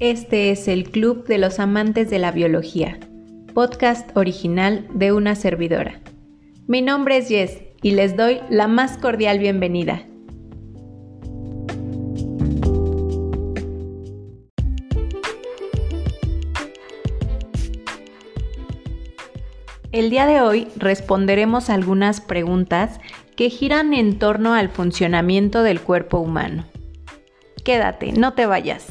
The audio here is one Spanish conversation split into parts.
Este es el Club de los Amantes de la Biología, podcast original de una servidora. Mi nombre es Jess y les doy la más cordial bienvenida. El día de hoy responderemos algunas preguntas que giran en torno al funcionamiento del cuerpo humano. Quédate, no te vayas.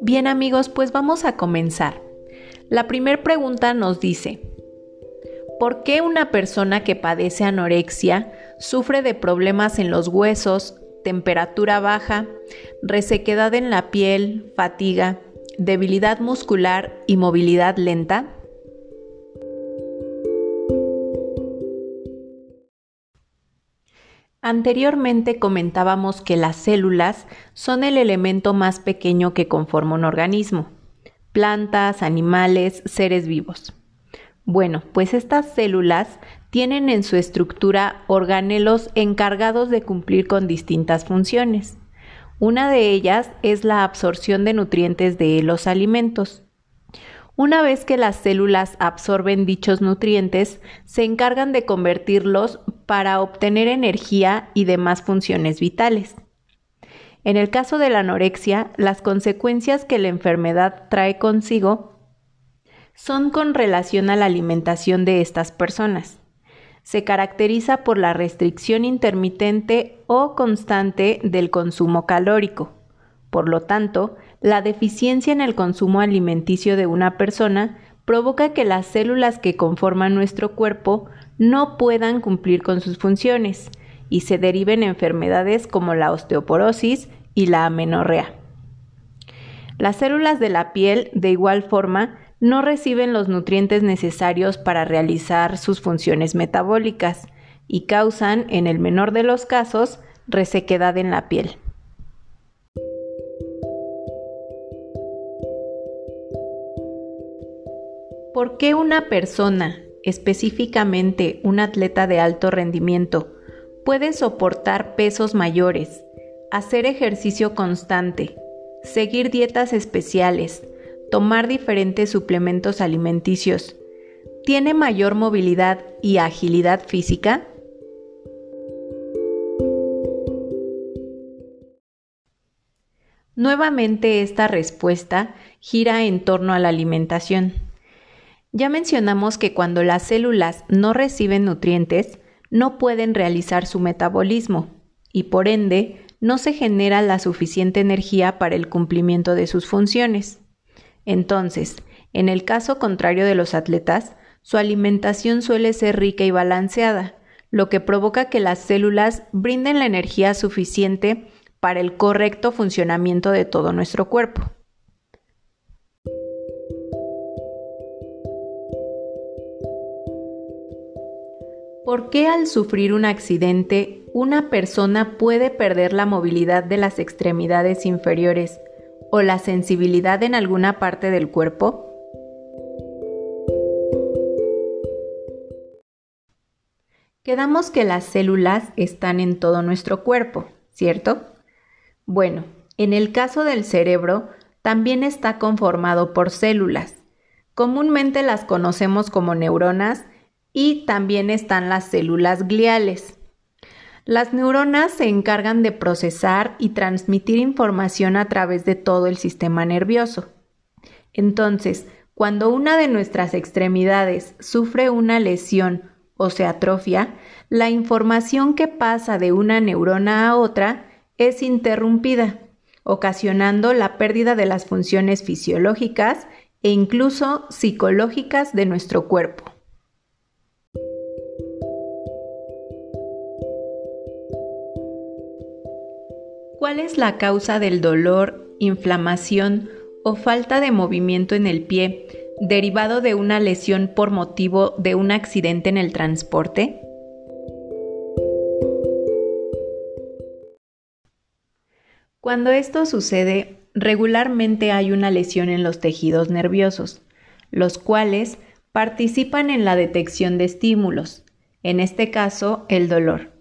Bien amigos, pues vamos a comenzar. La primera pregunta nos dice, ¿por qué una persona que padece anorexia sufre de problemas en los huesos, temperatura baja, resequedad en la piel, fatiga, debilidad muscular y movilidad lenta? Anteriormente comentábamos que las células son el elemento más pequeño que conforma un organismo, plantas, animales, seres vivos. Bueno, pues estas células tienen en su estructura organelos encargados de cumplir con distintas funciones. Una de ellas es la absorción de nutrientes de los alimentos. Una vez que las células absorben dichos nutrientes, se encargan de convertirlos para obtener energía y demás funciones vitales. En el caso de la anorexia, las consecuencias que la enfermedad trae consigo son con relación a la alimentación de estas personas. Se caracteriza por la restricción intermitente o constante del consumo calórico. Por lo tanto, la deficiencia en el consumo alimenticio de una persona provoca que las células que conforman nuestro cuerpo no puedan cumplir con sus funciones y se deriven enfermedades como la osteoporosis y la amenorrea. Las células de la piel, de igual forma, no reciben los nutrientes necesarios para realizar sus funciones metabólicas y causan, en el menor de los casos, resequedad en la piel. ¿Por qué una persona, específicamente un atleta de alto rendimiento, puede soportar pesos mayores, hacer ejercicio constante, seguir dietas especiales, tomar diferentes suplementos alimenticios, tiene mayor movilidad y agilidad física? Nuevamente esta respuesta gira en torno a la alimentación. Ya mencionamos que cuando las células no reciben nutrientes, no pueden realizar su metabolismo y por ende no se genera la suficiente energía para el cumplimiento de sus funciones. Entonces, en el caso contrario de los atletas, su alimentación suele ser rica y balanceada, lo que provoca que las células brinden la energía suficiente para el correcto funcionamiento de todo nuestro cuerpo. ¿Por qué al sufrir un accidente una persona puede perder la movilidad de las extremidades inferiores o la sensibilidad en alguna parte del cuerpo? Quedamos que las células están en todo nuestro cuerpo, ¿cierto? Bueno, en el caso del cerebro, también está conformado por células. Comúnmente las conocemos como neuronas y también están las células gliales. Las neuronas se encargan de procesar y transmitir información a través de todo el sistema nervioso. Entonces, cuando una de nuestras extremidades sufre una lesión o se atrofia, la información que pasa de una neurona a otra es interrumpida, ocasionando la pérdida de las funciones fisiológicas e incluso psicológicas de nuestro cuerpo. ¿Cuál es la causa del dolor, inflamación o falta de movimiento en el pie derivado de una lesión por motivo de un accidente en el transporte? Cuando esto sucede, regularmente hay una lesión en los tejidos nerviosos, los cuales participan en la detección de estímulos, en este caso el dolor.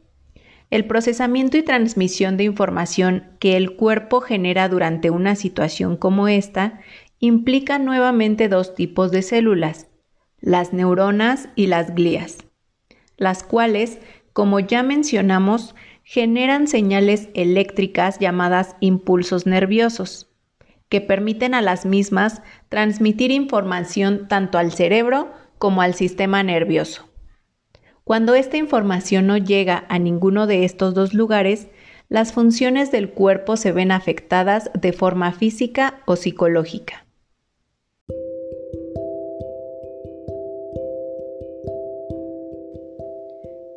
El procesamiento y transmisión de información que el cuerpo genera durante una situación como esta implica nuevamente dos tipos de células, las neuronas y las glías, las cuales, como ya mencionamos, generan señales eléctricas llamadas impulsos nerviosos, que permiten a las mismas transmitir información tanto al cerebro como al sistema nervioso. Cuando esta información no llega a ninguno de estos dos lugares, las funciones del cuerpo se ven afectadas de forma física o psicológica.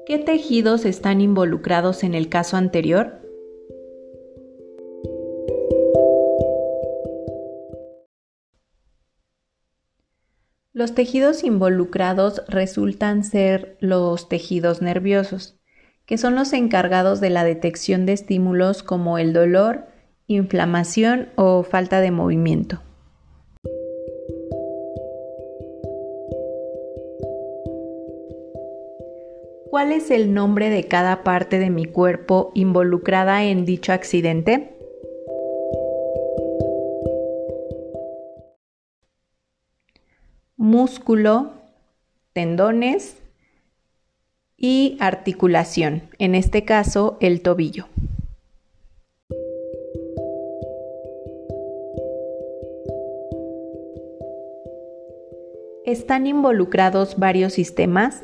¿Qué tejidos están involucrados en el caso anterior? Los tejidos involucrados resultan ser los tejidos nerviosos, que son los encargados de la detección de estímulos como el dolor, inflamación o falta de movimiento. ¿Cuál es el nombre de cada parte de mi cuerpo involucrada en dicho accidente? Músculo, tendones y articulación, en este caso el tobillo. ¿Están involucrados varios sistemas?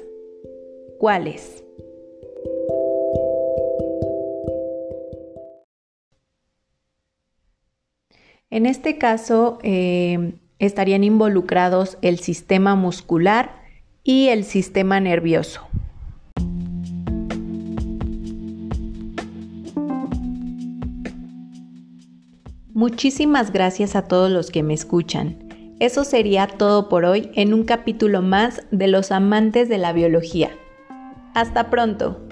¿Cuáles? En este caso, eh, estarían involucrados el sistema muscular y el sistema nervioso. Muchísimas gracias a todos los que me escuchan. Eso sería todo por hoy en un capítulo más de los amantes de la biología. Hasta pronto.